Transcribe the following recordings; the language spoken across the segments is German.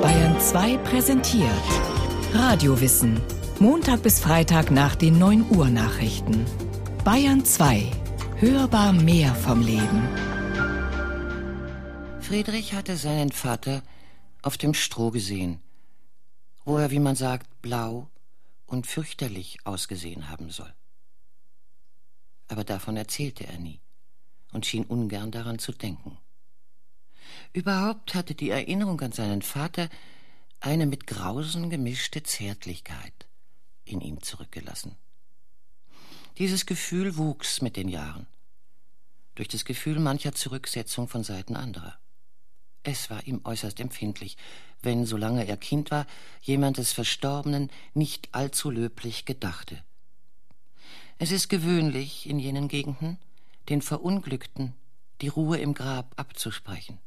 Bayern 2 präsentiert Radiowissen. Montag bis Freitag nach den 9 Uhr Nachrichten. Bayern 2. Hörbar mehr vom Leben. Friedrich hatte seinen Vater auf dem Stroh gesehen, wo er, wie man sagt, blau und fürchterlich ausgesehen haben soll. Aber davon erzählte er nie und schien ungern daran zu denken. Überhaupt hatte die Erinnerung an seinen Vater eine mit Grausen gemischte Zärtlichkeit in ihm zurückgelassen. Dieses Gefühl wuchs mit den Jahren, durch das Gefühl mancher Zurücksetzung von Seiten anderer. Es war ihm äußerst empfindlich, wenn, solange er Kind war, jemand des Verstorbenen nicht allzu löblich gedachte. Es ist gewöhnlich in jenen Gegenden, den Verunglückten die Ruhe im Grab abzusprechen.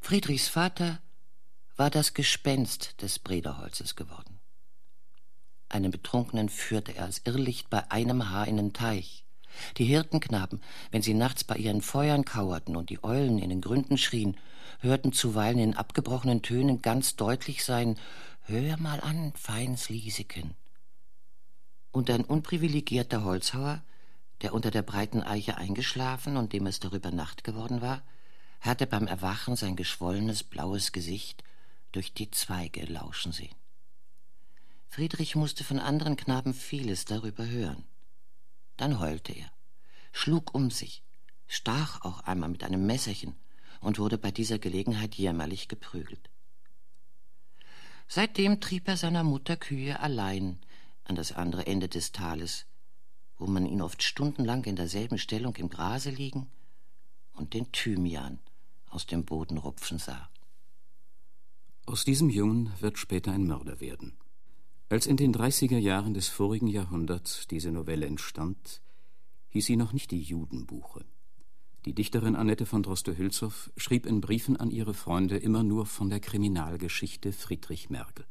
Friedrichs Vater war das Gespenst des Brederholzes geworden. Einen Betrunkenen führte er als Irrlicht bei einem Haar in den Teich. Die Hirtenknaben, wenn sie nachts bei ihren Feuern kauerten und die Eulen in den Gründen schrien, hörten zuweilen in abgebrochenen Tönen ganz deutlich sein Hör mal an, feins Lieseken. Und ein unprivilegierter Holzhauer, der unter der breiten Eiche eingeschlafen und dem es darüber Nacht geworden war, hatte beim Erwachen sein geschwollenes blaues Gesicht durch die Zweige lauschen sehen. Friedrich musste von anderen Knaben vieles darüber hören. Dann heulte er, schlug um sich, stach auch einmal mit einem Messerchen und wurde bei dieser Gelegenheit jämmerlich geprügelt. Seitdem trieb er seiner Mutter Kühe allein an das andere Ende des Tales, wo man ihn oft stundenlang in derselben Stellung im Grase liegen und den Thymian aus dem Boden rupfen sah. Aus diesem Jungen wird später ein Mörder werden. Als in den 30er Jahren des vorigen Jahrhunderts diese Novelle entstand, hieß sie noch nicht die Judenbuche. Die Dichterin Annette von Droste-Hülshoff schrieb in Briefen an ihre Freunde immer nur von der Kriminalgeschichte Friedrich Merkel.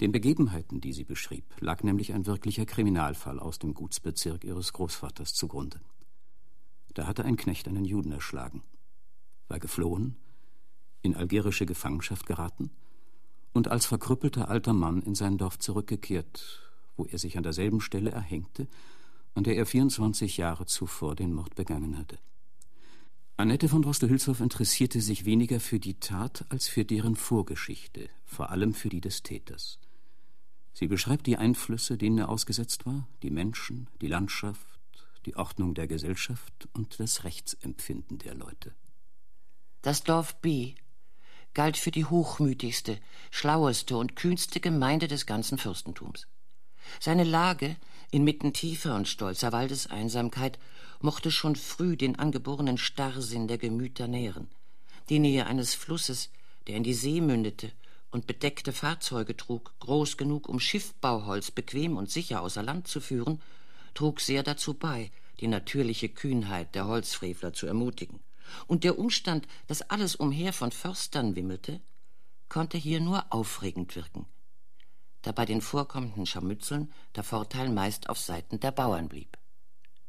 Den Begebenheiten, die sie beschrieb, lag nämlich ein wirklicher Kriminalfall aus dem Gutsbezirk ihres Großvaters zugrunde. Da hatte ein Knecht einen Juden erschlagen, war geflohen, in algerische Gefangenschaft geraten und als verkrüppelter alter Mann in sein Dorf zurückgekehrt, wo er sich an derselben Stelle erhängte an der er 24 Jahre zuvor den Mord begangen hatte. Annette von Droste-Hülshoff interessierte sich weniger für die Tat als für deren Vorgeschichte, vor allem für die des Täters. Sie beschreibt die Einflüsse, denen er ausgesetzt war, die Menschen, die Landschaft, die Ordnung der Gesellschaft und das Rechtsempfinden der Leute. Das Dorf B galt für die hochmütigste, schlaueste und kühnste Gemeinde des ganzen Fürstentums. Seine Lage inmitten tiefer und stolzer Waldeseinsamkeit mochte schon früh den angeborenen Starrsinn der Gemüter nähren. Die Nähe eines Flusses, der in die See mündete und bedeckte Fahrzeuge trug, groß genug, um Schiffbauholz bequem und sicher außer Land zu führen, trug sehr dazu bei, die natürliche Kühnheit der Holzfrevler zu ermutigen. Und der Umstand, dass alles umher von Förstern wimmelte, konnte hier nur aufregend wirken da bei den vorkommenden Scharmützeln der Vorteil meist auf Seiten der Bauern blieb.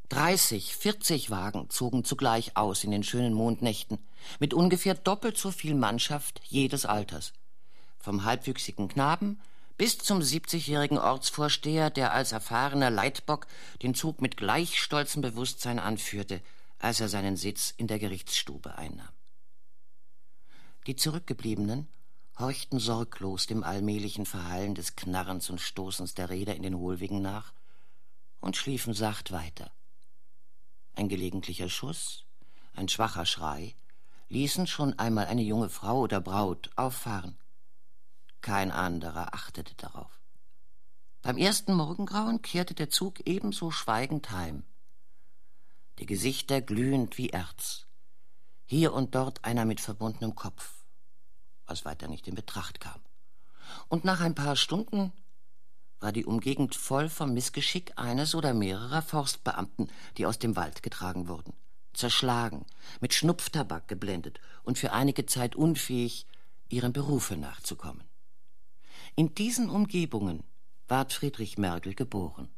Dreißig, vierzig Wagen zogen zugleich aus in den schönen Mondnächten, mit ungefähr doppelt so viel Mannschaft jedes Alters. Vom halbwüchsigen Knaben bis zum siebzigjährigen Ortsvorsteher, der als erfahrener Leitbock den Zug mit gleich stolzem Bewusstsein anführte, als er seinen Sitz in der Gerichtsstube einnahm. Die Zurückgebliebenen horchten sorglos dem allmählichen Verhallen des Knarrens und Stoßens der Räder in den Hohlwegen nach und schliefen sacht weiter. Ein gelegentlicher Schuss, ein schwacher Schrei ließen schon einmal eine junge Frau oder Braut auffahren. Kein anderer achtete darauf. Beim ersten Morgengrauen kehrte der Zug ebenso schweigend heim. Die Gesichter glühend wie Erz, hier und dort einer mit verbundenem Kopf was weiter nicht in Betracht kam. Und nach ein paar Stunden war die Umgegend voll vom Missgeschick eines oder mehrerer Forstbeamten, die aus dem Wald getragen wurden, zerschlagen, mit Schnupftabak geblendet und für einige Zeit unfähig, ihrem Berufe nachzukommen. In diesen Umgebungen ward Friedrich Mergel geboren.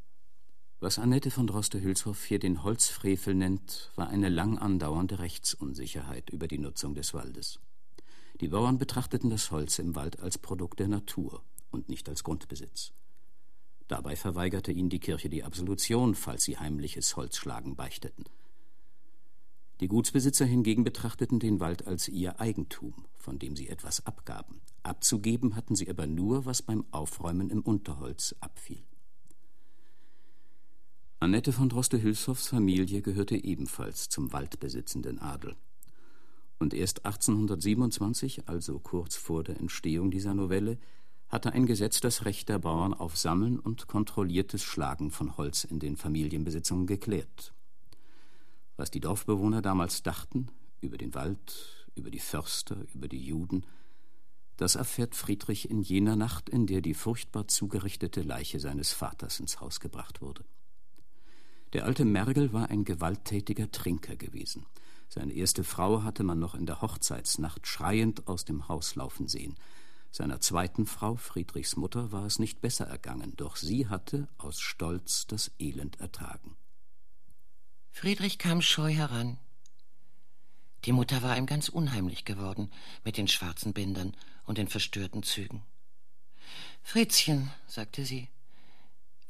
Was Annette von Droste-Hülshoff hier den Holzfrevel nennt, war eine lang andauernde Rechtsunsicherheit über die Nutzung des Waldes. Die Bauern betrachteten das Holz im Wald als Produkt der Natur und nicht als Grundbesitz. Dabei verweigerte ihnen die Kirche die Absolution, falls sie heimliches Holzschlagen beichteten. Die Gutsbesitzer hingegen betrachteten den Wald als ihr Eigentum, von dem sie etwas abgaben. Abzugeben hatten sie aber nur, was beim Aufräumen im Unterholz abfiel. Annette von Droste-Hülshoffs Familie gehörte ebenfalls zum waldbesitzenden Adel. Und erst 1827, also kurz vor der Entstehung dieser Novelle, hatte ein Gesetz das Recht der Bauern auf Sammeln und kontrolliertes Schlagen von Holz in den Familienbesitzungen geklärt. Was die Dorfbewohner damals dachten über den Wald, über die Förster, über die Juden, das erfährt Friedrich in jener Nacht, in der die furchtbar zugerichtete Leiche seines Vaters ins Haus gebracht wurde. Der alte Mergel war ein gewalttätiger Trinker gewesen. Seine erste Frau hatte man noch in der Hochzeitsnacht schreiend aus dem Haus laufen sehen. Seiner zweiten Frau, Friedrichs Mutter, war es nicht besser ergangen, doch sie hatte aus Stolz das Elend ertragen. Friedrich kam scheu heran. Die Mutter war ihm ganz unheimlich geworden mit den schwarzen Bändern und den verstörten Zügen. Fritzchen, sagte sie,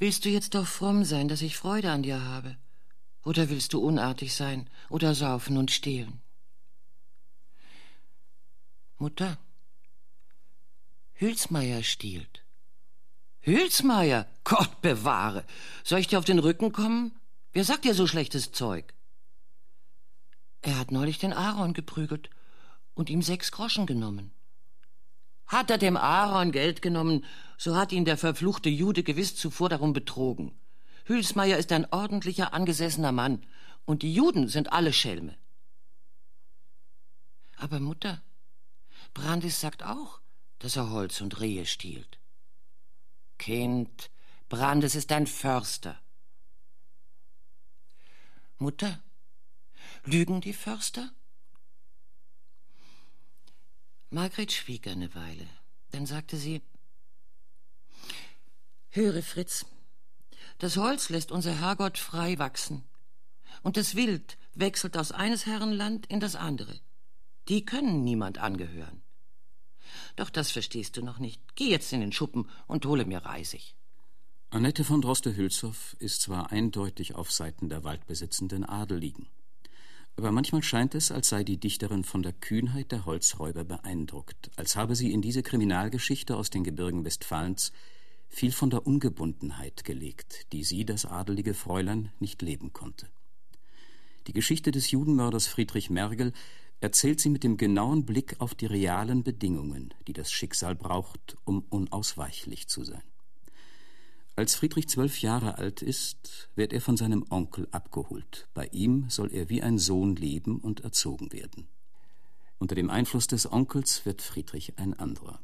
willst du jetzt doch fromm sein, dass ich Freude an dir habe? Oder willst du unartig sein oder saufen und stehlen? Mutter, Hülsmeier stiehlt. Hülsmeier? Gott bewahre! Soll ich dir auf den Rücken kommen? Wer sagt dir so schlechtes Zeug? Er hat neulich den Aaron geprügelt und ihm sechs Groschen genommen. Hat er dem Aaron Geld genommen, so hat ihn der verfluchte Jude gewiss zuvor darum betrogen. Hülsmeier ist ein ordentlicher, angesessener Mann, und die Juden sind alle Schelme. Aber Mutter, Brandis sagt auch, dass er Holz und Rehe stiehlt. Kind, Brandes ist ein Förster. Mutter, lügen die Förster? Margret schwieg eine Weile. Dann sagte sie Höre, Fritz, das Holz lässt unser Herrgott frei wachsen, und das Wild wechselt aus eines Herrenland in das andere. Die können niemand angehören. Doch das verstehst du noch nicht. Geh jetzt in den Schuppen und hole mir Reisig. Annette von Droste-Hülshoff ist zwar eindeutig auf Seiten der waldbesitzenden Adeligen, aber manchmal scheint es, als sei die Dichterin von der Kühnheit der Holzräuber beeindruckt, als habe sie in diese Kriminalgeschichte aus den Gebirgen Westfalens viel von der Ungebundenheit gelegt, die sie, das adelige Fräulein, nicht leben konnte. Die Geschichte des Judenmörders Friedrich Mergel erzählt sie mit dem genauen Blick auf die realen Bedingungen, die das Schicksal braucht, um unausweichlich zu sein. Als Friedrich zwölf Jahre alt ist, wird er von seinem Onkel abgeholt. Bei ihm soll er wie ein Sohn leben und erzogen werden. Unter dem Einfluss des Onkels wird Friedrich ein anderer.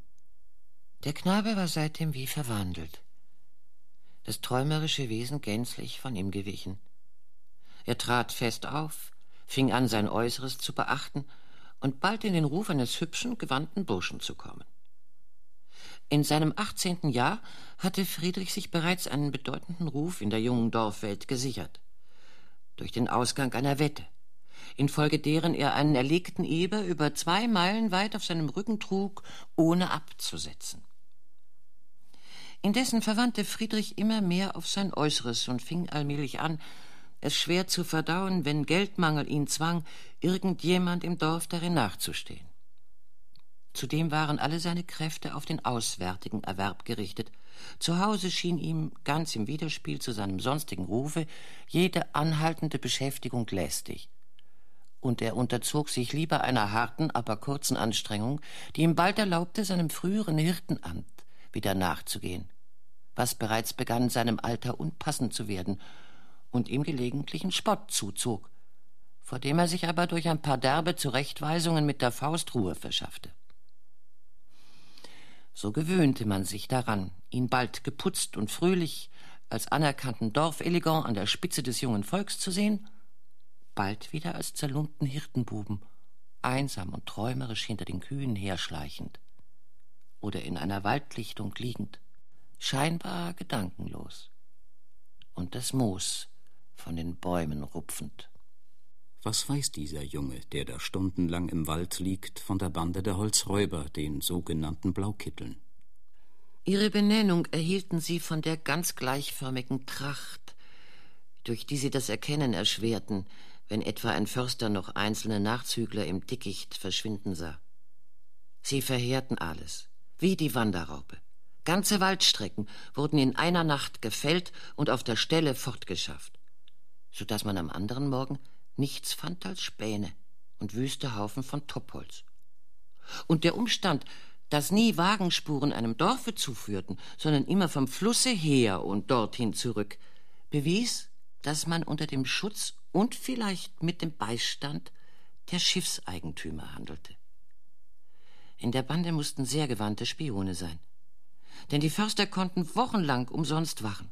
Der Knabe war seitdem wie verwandelt. Das träumerische Wesen gänzlich von ihm gewichen. Er trat fest auf, fing an, sein Äußeres zu beachten und bald in den Ruf eines hübschen, gewandten Burschen zu kommen. In seinem achtzehnten Jahr hatte Friedrich sich bereits einen bedeutenden Ruf in der jungen Dorfwelt gesichert. Durch den Ausgang einer Wette, infolge deren er einen erlegten Eber über zwei Meilen weit auf seinem Rücken trug, ohne abzusetzen. Indessen verwandte Friedrich immer mehr auf sein Äußeres und fing allmählich an, es schwer zu verdauen, wenn Geldmangel ihn zwang, irgendjemand im Dorf darin nachzustehen. Zudem waren alle seine Kräfte auf den auswärtigen Erwerb gerichtet. Zu Hause schien ihm, ganz im Widerspiel zu seinem sonstigen Rufe, jede anhaltende Beschäftigung lästig. Und er unterzog sich lieber einer harten, aber kurzen Anstrengung, die ihm bald erlaubte, seinem früheren Hirtenamt wieder nachzugehen, was bereits begann, seinem Alter unpassend zu werden und ihm gelegentlichen Spott zuzog, vor dem er sich aber durch ein paar derbe Zurechtweisungen mit der Faust Ruhe verschaffte. So gewöhnte man sich daran, ihn bald geputzt und fröhlich als anerkannten Dorfelegant an der Spitze des jungen Volks zu sehen, bald wieder als zerlumpten Hirtenbuben, einsam und träumerisch hinter den Kühen herschleichend oder in einer Waldlichtung liegend, scheinbar gedankenlos und das Moos von den Bäumen rupfend. Was weiß dieser Junge, der da stundenlang im Wald liegt, von der Bande der Holzräuber, den sogenannten Blaukitteln? Ihre Benennung erhielten sie von der ganz gleichförmigen Tracht, durch die sie das Erkennen erschwerten, wenn etwa ein Förster noch einzelne Nachzügler im Dickicht verschwinden sah. Sie verheerten alles, wie die Wanderraupe. Ganze Waldstrecken wurden in einer Nacht gefällt und auf der Stelle fortgeschafft, so dass man am anderen Morgen nichts fand als Späne und wüste Haufen von Topholz. Und der Umstand, dass nie Wagenspuren einem Dorfe zuführten, sondern immer vom Flusse her und dorthin zurück, bewies, dass man unter dem Schutz und vielleicht mit dem Beistand der Schiffseigentümer handelte. In der Bande mussten sehr gewandte Spione sein denn die Förster konnten wochenlang umsonst wachen.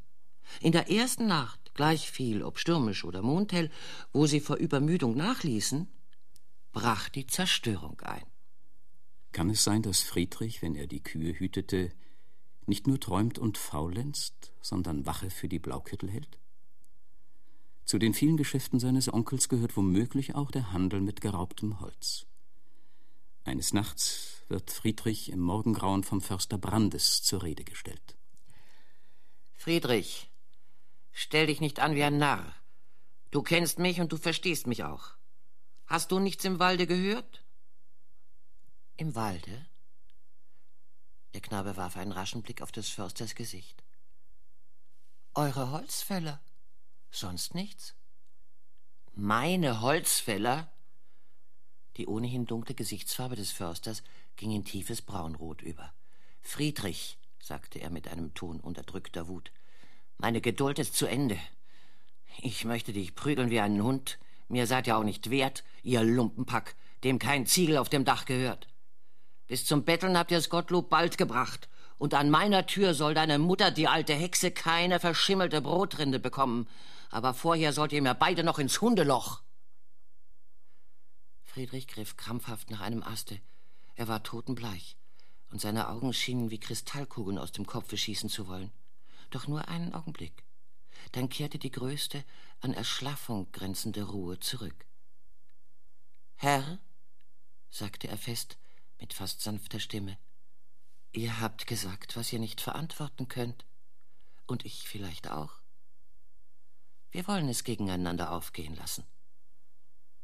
In der ersten Nacht, gleich viel, ob stürmisch oder mondhell, wo sie vor Übermüdung nachließen, brach die Zerstörung ein. Kann es sein, dass Friedrich, wenn er die Kühe hütete, nicht nur träumt und faulenzt, sondern Wache für die Blaukittel hält? Zu den vielen Geschäften seines Onkels gehört womöglich auch der Handel mit geraubtem Holz. Eines Nachts wird Friedrich im Morgengrauen vom Förster Brandes zur Rede gestellt. Friedrich, stell dich nicht an wie ein Narr. Du kennst mich und du verstehst mich auch. Hast du nichts im Walde gehört? Im Walde? Der Knabe warf einen raschen Blick auf des Försters Gesicht. Eure Holzfäller? Sonst nichts? Meine Holzfäller? Die ohnehin dunkle Gesichtsfarbe des Försters ging in tiefes Braunrot über. Friedrich, sagte er mit einem Ton unterdrückter Wut, meine Geduld ist zu Ende. Ich möchte dich prügeln wie einen Hund. Mir seid ihr auch nicht wert, ihr Lumpenpack, dem kein Ziegel auf dem Dach gehört. Bis zum Betteln habt ihr's Gottlob bald gebracht, und an meiner Tür soll deine Mutter, die alte Hexe, keine verschimmelte Brotrinde bekommen. Aber vorher sollt ihr mir beide noch ins Hundeloch. Friedrich griff krampfhaft nach einem Aste. Er war totenbleich, und seine Augen schienen wie Kristallkugeln aus dem Kopfe schießen zu wollen. Doch nur einen Augenblick. Dann kehrte die größte, an Erschlaffung grenzende Ruhe zurück. Herr, sagte er fest, mit fast sanfter Stimme, ihr habt gesagt, was ihr nicht verantworten könnt, und ich vielleicht auch. Wir wollen es gegeneinander aufgehen lassen.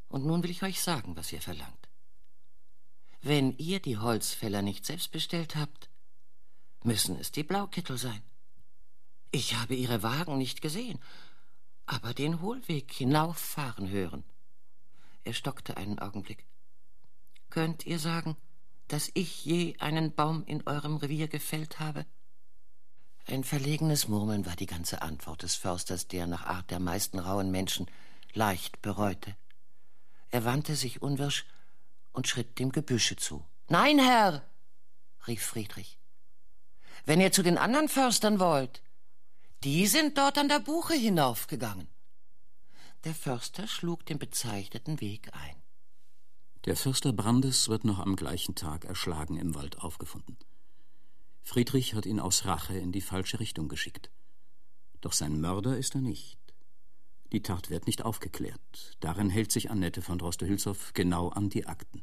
Und nun will ich euch sagen, was ihr verlangt. Wenn ihr die Holzfäller nicht selbst bestellt habt, müssen es die Blaukittel sein. Ich habe ihre Wagen nicht gesehen, aber den Hohlweg hinauffahren hören. Er stockte einen Augenblick. Könnt ihr sagen, dass ich je einen Baum in eurem Revier gefällt habe? Ein verlegenes Murmeln war die ganze Antwort des Försters, der nach Art der meisten rauen Menschen leicht bereute. Er wandte sich unwirsch und schritt dem Gebüsche zu. Nein, Herr, rief Friedrich. Wenn ihr zu den anderen Förstern wollt, die sind dort an der Buche hinaufgegangen. Der Förster schlug den bezeichneten Weg ein. Der Förster Brandes wird noch am gleichen Tag erschlagen im Wald aufgefunden. Friedrich hat ihn aus Rache in die falsche Richtung geschickt. Doch sein Mörder ist er nicht. Die Tat wird nicht aufgeklärt. Darin hält sich Annette von Droste-Hülshoff genau an die Akten.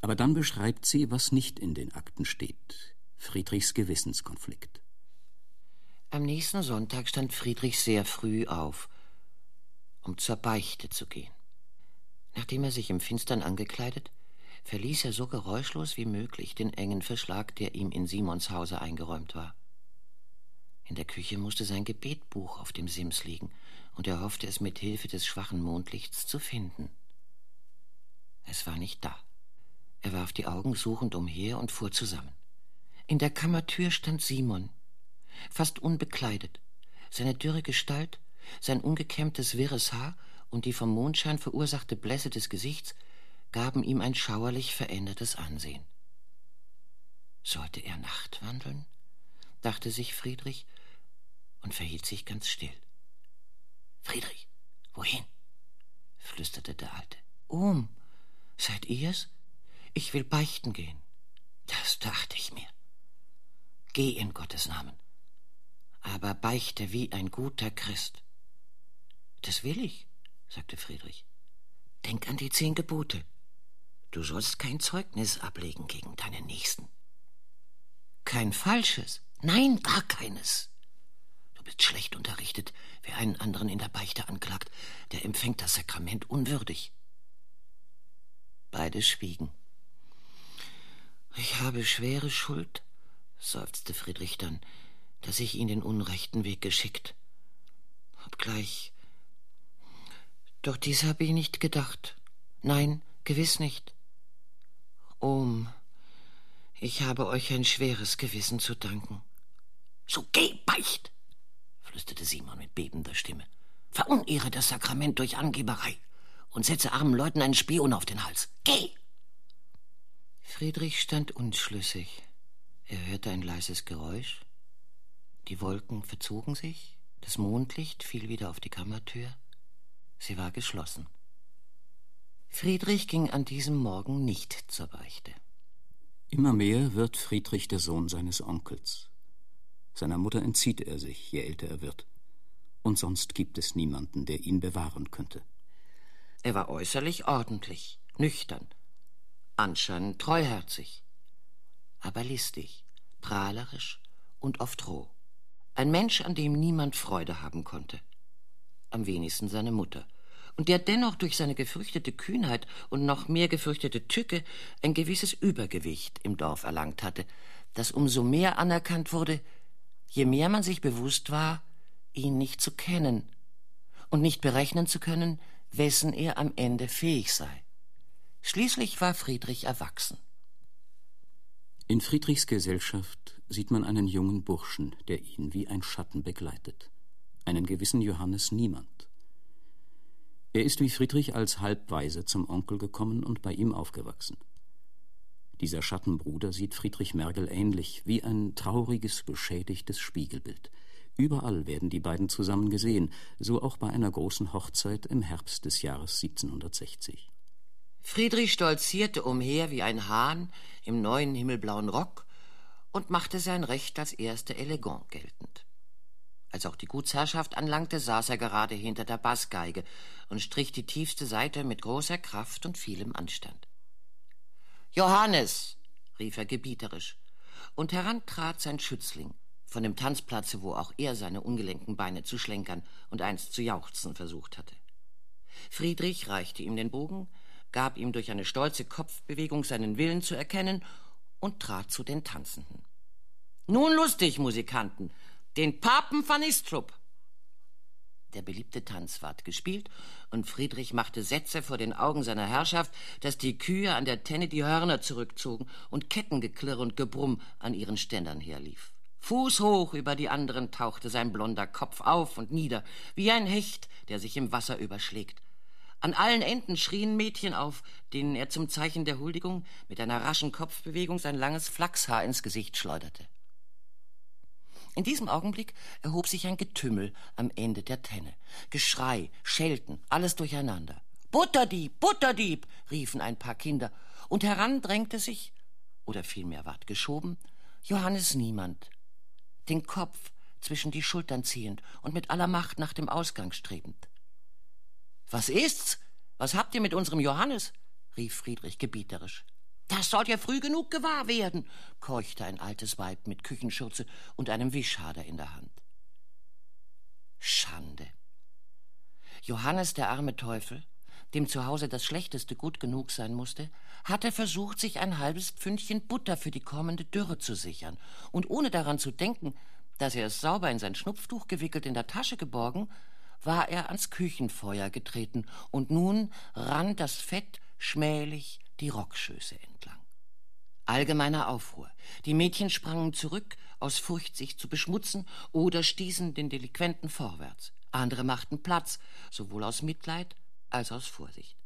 Aber dann beschreibt sie, was nicht in den Akten steht. Friedrichs Gewissenskonflikt. Am nächsten Sonntag stand Friedrich sehr früh auf, um zur Beichte zu gehen. Nachdem er sich im Finstern angekleidet, verließ er so geräuschlos wie möglich den engen Verschlag, der ihm in Simons Hause eingeräumt war. In der Küche musste sein Gebetbuch auf dem Sims liegen, und er hoffte es mit Hilfe des schwachen Mondlichts zu finden. Es war nicht da. Er warf die Augen suchend umher und fuhr zusammen. In der Kammertür stand Simon, fast unbekleidet. Seine dürre Gestalt, sein ungekämmtes wirres Haar und die vom Mondschein verursachte Blässe des Gesichts gaben ihm ein schauerlich verändertes Ansehen. Sollte er Nachtwandeln? dachte sich Friedrich und verhielt sich ganz still. Friedrich, wohin? flüsterte der Alte. Um, seid ihr's? Ich will beichten gehen. Das dachte ich mir. Geh in Gottes Namen, aber beichte wie ein guter Christ. Das will ich, sagte Friedrich. Denk an die zehn Gebote. Du sollst kein Zeugnis ablegen gegen deinen Nächsten. Kein falsches. Nein, gar keines. Du bist schlecht unterrichtet. Wer einen anderen in der Beichte anklagt, der empfängt das Sakrament unwürdig. Beide schwiegen. Ich habe schwere Schuld, seufzte Friedrich dann, dass ich ihn den unrechten Weg geschickt. Obgleich. Doch dies habe ich nicht gedacht. Nein, gewiss nicht. Ohm, ich habe euch ein schweres Gewissen zu danken. So geh, beicht! flüsterte Simon mit bebender Stimme. Verunehre das Sakrament durch Angeberei und setze armen Leuten einen Spion auf den Hals. Geh! Friedrich stand unschlüssig. Er hörte ein leises Geräusch. Die Wolken verzogen sich, das Mondlicht fiel wieder auf die Kammertür. Sie war geschlossen. Friedrich ging an diesem Morgen nicht zur Beichte. Immer mehr wird Friedrich der Sohn seines Onkels. Seiner Mutter entzieht er sich, je älter er wird. Und sonst gibt es niemanden, der ihn bewahren könnte. Er war äußerlich ordentlich, nüchtern, anscheinend treuherzig, aber listig, prahlerisch und oft roh. Ein Mensch, an dem niemand Freude haben konnte. Am wenigsten seine Mutter. Und der dennoch durch seine gefürchtete Kühnheit und noch mehr gefürchtete Tücke ein gewisses Übergewicht im Dorf erlangt hatte, das umso mehr anerkannt wurde, je mehr man sich bewusst war, ihn nicht zu kennen und nicht berechnen zu können, wessen er am Ende fähig sei. Schließlich war Friedrich erwachsen. In Friedrichs Gesellschaft sieht man einen jungen Burschen, der ihn wie ein Schatten begleitet, einen gewissen Johannes Niemand. Er ist wie Friedrich als Halbweise zum Onkel gekommen und bei ihm aufgewachsen. Dieser Schattenbruder sieht Friedrich Mergel ähnlich, wie ein trauriges, beschädigtes Spiegelbild. Überall werden die beiden zusammen gesehen, so auch bei einer großen Hochzeit im Herbst des Jahres 1760. Friedrich stolzierte umher wie ein Hahn im neuen himmelblauen Rock und machte sein Recht als erster elegant geltend. Als auch die Gutsherrschaft anlangte, saß er gerade hinter der Bassgeige und strich die tiefste Seite mit großer Kraft und vielem Anstand. Johannes, rief er gebieterisch, und heran trat sein Schützling, von dem Tanzplatze, wo auch er seine ungelenken Beine zu schlenkern und einst zu jauchzen versucht hatte. Friedrich reichte ihm den Bogen, gab ihm durch eine stolze Kopfbewegung seinen Willen zu erkennen und trat zu den Tanzenden. Nun lustig, Musikanten, den Papen van Istrup. Der beliebte Tanz ward gespielt, und Friedrich machte Sätze vor den Augen seiner Herrschaft, dass die Kühe an der Tenne die Hörner zurückzogen und Kettengeklirr und Gebrumm an ihren Ständern herlief. Fußhoch über die anderen tauchte sein blonder Kopf auf und nieder, wie ein Hecht, der sich im Wasser überschlägt. An allen Enden schrien Mädchen auf, denen er zum Zeichen der Huldigung mit einer raschen Kopfbewegung sein langes Flachshaar ins Gesicht schleuderte. In diesem Augenblick erhob sich ein Getümmel am Ende der Tenne. Geschrei, Schelten, alles durcheinander. Butterdieb, Butterdieb, riefen ein paar Kinder, und heran drängte sich, oder vielmehr ward geschoben, Johannes Niemand, den Kopf zwischen die Schultern ziehend und mit aller Macht nach dem Ausgang strebend. Was ist's? Was habt ihr mit unserem Johannes? rief Friedrich gebieterisch. Das sollt ihr früh genug gewahr werden, keuchte ein altes Weib mit Küchenschürze und einem Wischhader in der Hand. Schande. Johannes, der arme Teufel, dem zu Hause das Schlechteste gut genug sein musste, hatte versucht, sich ein halbes Pfündchen Butter für die kommende Dürre zu sichern, und ohne daran zu denken, dass er es sauber in sein Schnupftuch gewickelt in der Tasche geborgen, war er ans Küchenfeuer getreten, und nun rann das Fett schmählich die Rockschöße entlang. Allgemeiner Aufruhr. Die Mädchen sprangen zurück, aus Furcht, sich zu beschmutzen, oder stießen den Delinquenten vorwärts. Andere machten Platz, sowohl aus Mitleid als aus Vorsicht.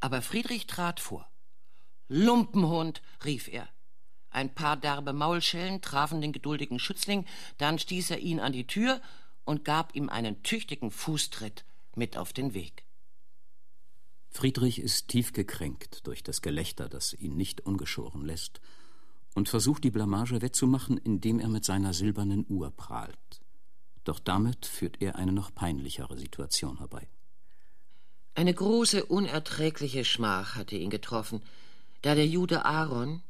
Aber Friedrich trat vor. Lumpenhund, rief er. Ein paar derbe Maulschellen trafen den geduldigen Schützling, dann stieß er ihn an die Tür und gab ihm einen tüchtigen Fußtritt mit auf den Weg. Friedrich ist tief gekränkt durch das Gelächter, das ihn nicht ungeschoren lässt, und versucht die Blamage wettzumachen, indem er mit seiner silbernen Uhr prahlt. Doch damit führt er eine noch peinlichere Situation herbei. Eine große, unerträgliche Schmach hatte ihn getroffen, da der Jude Aaron,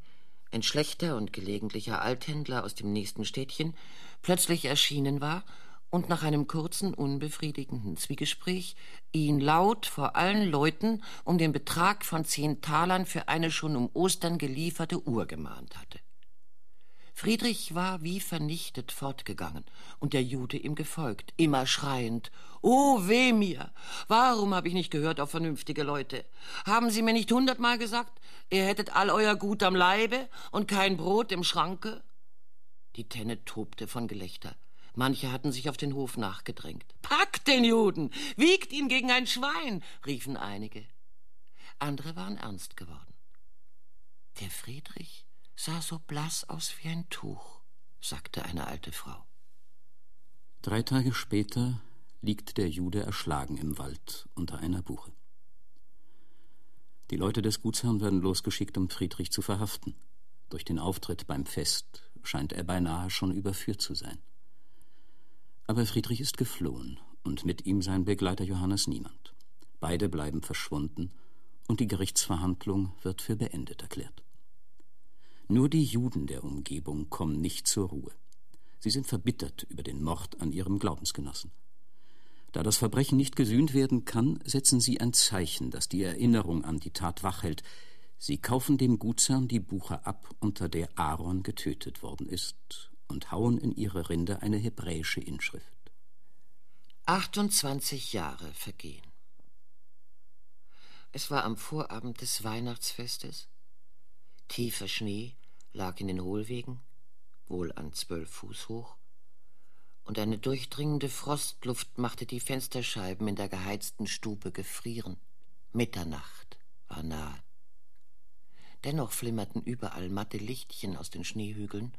ein schlechter und gelegentlicher Althändler aus dem nächsten Städtchen, plötzlich erschienen war und nach einem kurzen, unbefriedigenden Zwiegespräch ihn laut vor allen Leuten um den Betrag von zehn Talern für eine schon um Ostern gelieferte Uhr gemahnt hatte. Friedrich war wie vernichtet fortgegangen und der Jude ihm gefolgt, immer schreiend: Oh, weh mir! Warum habe ich nicht gehört auf vernünftige Leute? Haben Sie mir nicht hundertmal gesagt, ihr hättet all euer Gut am Leibe und kein Brot im Schranke? Die Tenne tobte von Gelächter. Manche hatten sich auf den Hof nachgedrängt. Packt den Juden! Wiegt ihn gegen ein Schwein! riefen einige. Andere waren ernst geworden. Der Friedrich sah so blass aus wie ein Tuch, sagte eine alte Frau. Drei Tage später liegt der Jude erschlagen im Wald unter einer Buche. Die Leute des Gutsherrn werden losgeschickt, um Friedrich zu verhaften. Durch den Auftritt beim Fest scheint er beinahe schon überführt zu sein. Aber Friedrich ist geflohen und mit ihm sein Begleiter Johannes Niemand. Beide bleiben verschwunden und die Gerichtsverhandlung wird für beendet erklärt. Nur die Juden der Umgebung kommen nicht zur Ruhe. Sie sind verbittert über den Mord an ihrem Glaubensgenossen. Da das Verbrechen nicht gesühnt werden kann, setzen sie ein Zeichen, das die Erinnerung an die Tat wachhält. Sie kaufen dem Gutsherrn die Buche ab, unter der Aaron getötet worden ist, und hauen in ihre Rinde eine hebräische Inschrift. 28 Jahre vergehen. Es war am Vorabend des Weihnachtsfestes. Tiefer Schnee lag in den Hohlwegen, wohl an zwölf Fuß hoch, und eine durchdringende Frostluft machte die Fensterscheiben in der geheizten Stube gefrieren. Mitternacht war nahe. Dennoch flimmerten überall matte Lichtchen aus den Schneehügeln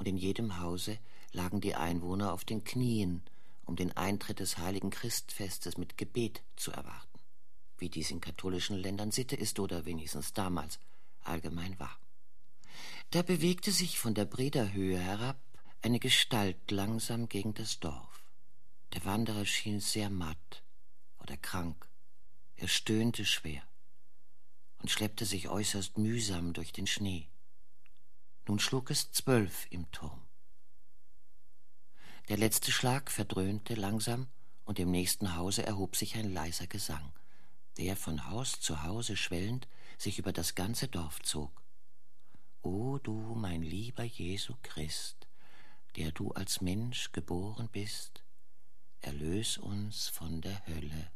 und in jedem Hause lagen die Einwohner auf den Knien, um den Eintritt des heiligen Christfestes mit Gebet zu erwarten, wie dies in katholischen Ländern Sitte ist oder wenigstens damals allgemein war. Da bewegte sich von der Brederhöhe herab eine Gestalt langsam gegen das Dorf. Der Wanderer schien sehr matt oder krank. Er stöhnte schwer und schleppte sich äußerst mühsam durch den Schnee. Nun schlug es zwölf im Turm. Der letzte Schlag verdröhnte langsam, und im nächsten Hause erhob sich ein leiser Gesang, der von Haus zu Hause schwellend sich über das ganze Dorf zog. O du, mein lieber Jesu Christ, der du als Mensch geboren bist, erlös uns von der Hölle.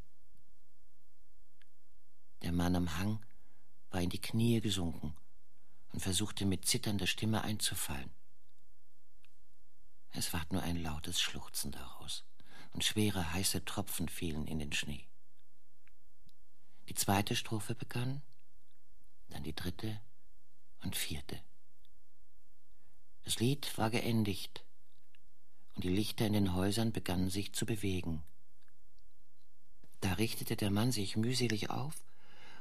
Der Mann am Hang war in die Knie gesunken und versuchte mit zitternder Stimme einzufallen. Es ward nur ein lautes Schluchzen daraus, und schwere heiße Tropfen fielen in den Schnee. Die zweite Strophe begann, dann die dritte und vierte. Das Lied war geendigt, und die Lichter in den Häusern begannen sich zu bewegen. Da richtete der Mann sich mühselig auf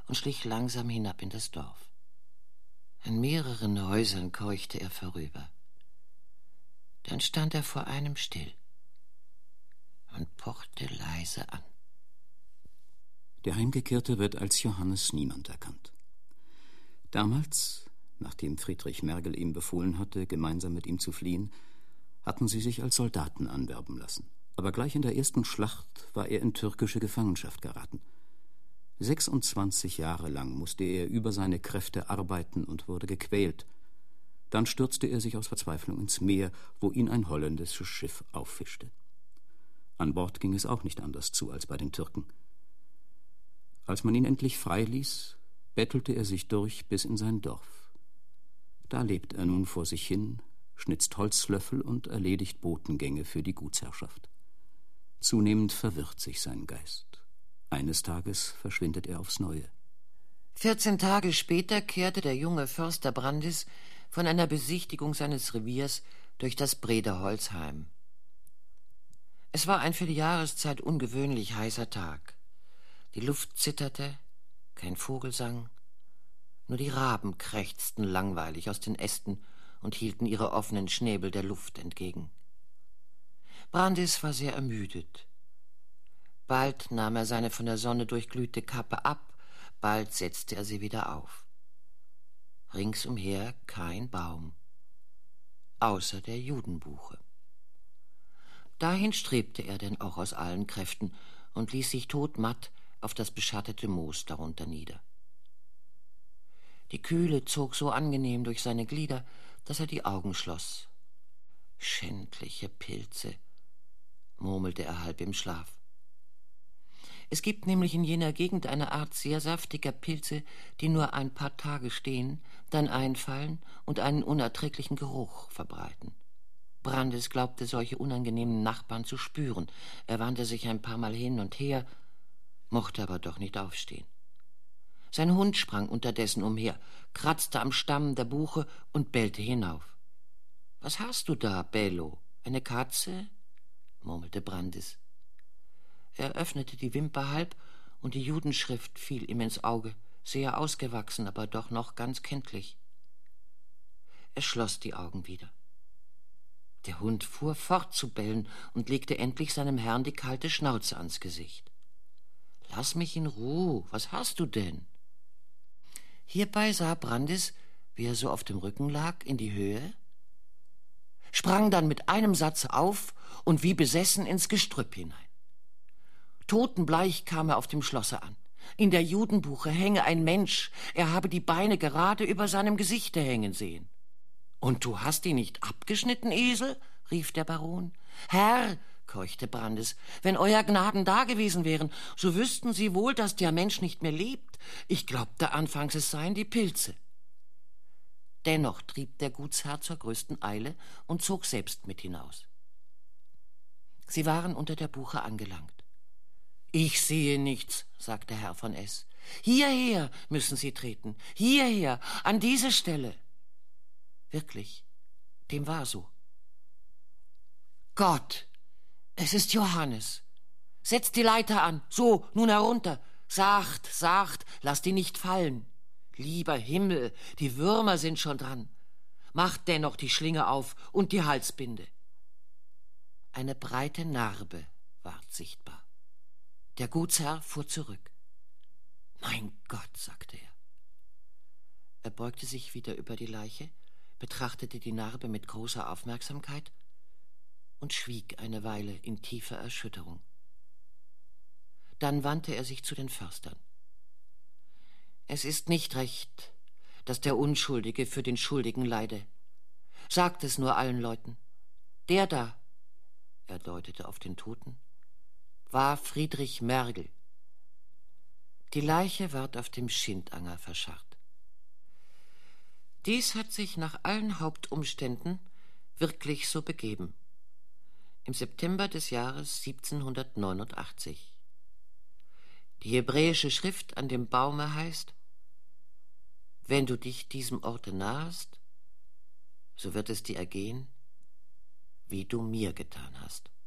und schlich langsam hinab in das Dorf. An mehreren Häusern keuchte er vorüber. Dann stand er vor einem still und pochte leise an. Der Heimgekehrte wird als Johannes Niemand erkannt. Damals, nachdem Friedrich Mergel ihm befohlen hatte, gemeinsam mit ihm zu fliehen, hatten sie sich als Soldaten anwerben lassen. Aber gleich in der ersten Schlacht war er in türkische Gefangenschaft geraten. 26 Jahre lang musste er über seine Kräfte arbeiten und wurde gequält. Dann stürzte er sich aus Verzweiflung ins Meer, wo ihn ein holländisches Schiff auffischte. An Bord ging es auch nicht anders zu als bei den Türken. Als man ihn endlich freiließ, bettelte er sich durch bis in sein Dorf. Da lebt er nun vor sich hin, schnitzt Holzlöffel und erledigt Botengänge für die Gutsherrschaft. Zunehmend verwirrt sich sein Geist. Eines Tages verschwindet er aufs Neue. Vierzehn Tage später kehrte der junge Förster Brandis von einer Besichtigung seines Reviers durch das Brederholz heim. Es war ein für die Jahreszeit ungewöhnlich heißer Tag. Die Luft zitterte, kein Vogel sang, nur die Raben krächzten langweilig aus den Ästen und hielten ihre offenen Schnäbel der Luft entgegen. Brandis war sehr ermüdet. Bald nahm er seine von der Sonne durchglühte Kappe ab, bald setzte er sie wieder auf. Ringsumher kein Baum, außer der Judenbuche. Dahin strebte er denn auch aus allen Kräften und ließ sich todmatt auf das beschattete Moos darunter nieder. Die Kühle zog so angenehm durch seine Glieder, dass er die Augen schloss. Schändliche Pilze, murmelte er halb im Schlaf. Es gibt nämlich in jener Gegend eine Art sehr saftiger Pilze, die nur ein paar Tage stehen, dann einfallen und einen unerträglichen Geruch verbreiten. Brandes glaubte solche unangenehmen Nachbarn zu spüren. Er wandte sich ein paar Mal hin und her, mochte aber doch nicht aufstehen. Sein Hund sprang unterdessen umher, kratzte am Stamm der Buche und bellte hinauf. Was hast du da, Bello? Eine Katze? murmelte Brandis. Er öffnete die Wimper halb, und die Judenschrift fiel ihm ins Auge, sehr ausgewachsen, aber doch noch ganz kenntlich. Er schloss die Augen wieder. Der Hund fuhr fort zu bellen und legte endlich seinem Herrn die kalte Schnauze ans Gesicht. Lass mich in Ruhe, was hast du denn? Hierbei sah Brandis, wie er so auf dem Rücken lag, in die Höhe, sprang dann mit einem Satze auf und wie besessen ins Gestrüpp hinein. Totenbleich kam er auf dem Schlosse an. In der Judenbuche hänge ein Mensch, er habe die Beine gerade über seinem Gesichte hängen sehen. Und du hast ihn nicht abgeschnitten, Esel? rief der Baron. Herr, keuchte Brandes, wenn euer Gnaden da gewesen wären, so wüssten sie wohl, dass der Mensch nicht mehr lebt. Ich glaubte anfangs, es seien die Pilze. Dennoch trieb der Gutsherr zur größten Eile und zog selbst mit hinaus. Sie waren unter der Buche angelangt. Ich sehe nichts, sagte Herr von S. Hierher müssen Sie treten, hierher, an diese Stelle. Wirklich, dem war so. Gott, es ist Johannes. Setz die Leiter an. So, nun herunter. Sacht, sacht, lass die nicht fallen. Lieber Himmel, die Würmer sind schon dran. Macht dennoch die Schlinge auf und die Halsbinde. Eine breite Narbe ward sichtbar. Der Gutsherr fuhr zurück. Mein Gott, sagte er. Er beugte sich wieder über die Leiche betrachtete die Narbe mit großer Aufmerksamkeit und schwieg eine Weile in tiefer Erschütterung. Dann wandte er sich zu den Förstern. Es ist nicht recht, dass der Unschuldige für den Schuldigen leide. Sagt es nur allen Leuten. Der da, er deutete auf den Toten, war Friedrich Mergel. Die Leiche ward auf dem Schindanger verscharrt. Dies hat sich nach allen Hauptumständen wirklich so begeben. Im September des Jahres 1789. Die hebräische Schrift an dem Baume heißt Wenn du dich diesem Orte nahest, so wird es dir ergehen, wie du mir getan hast.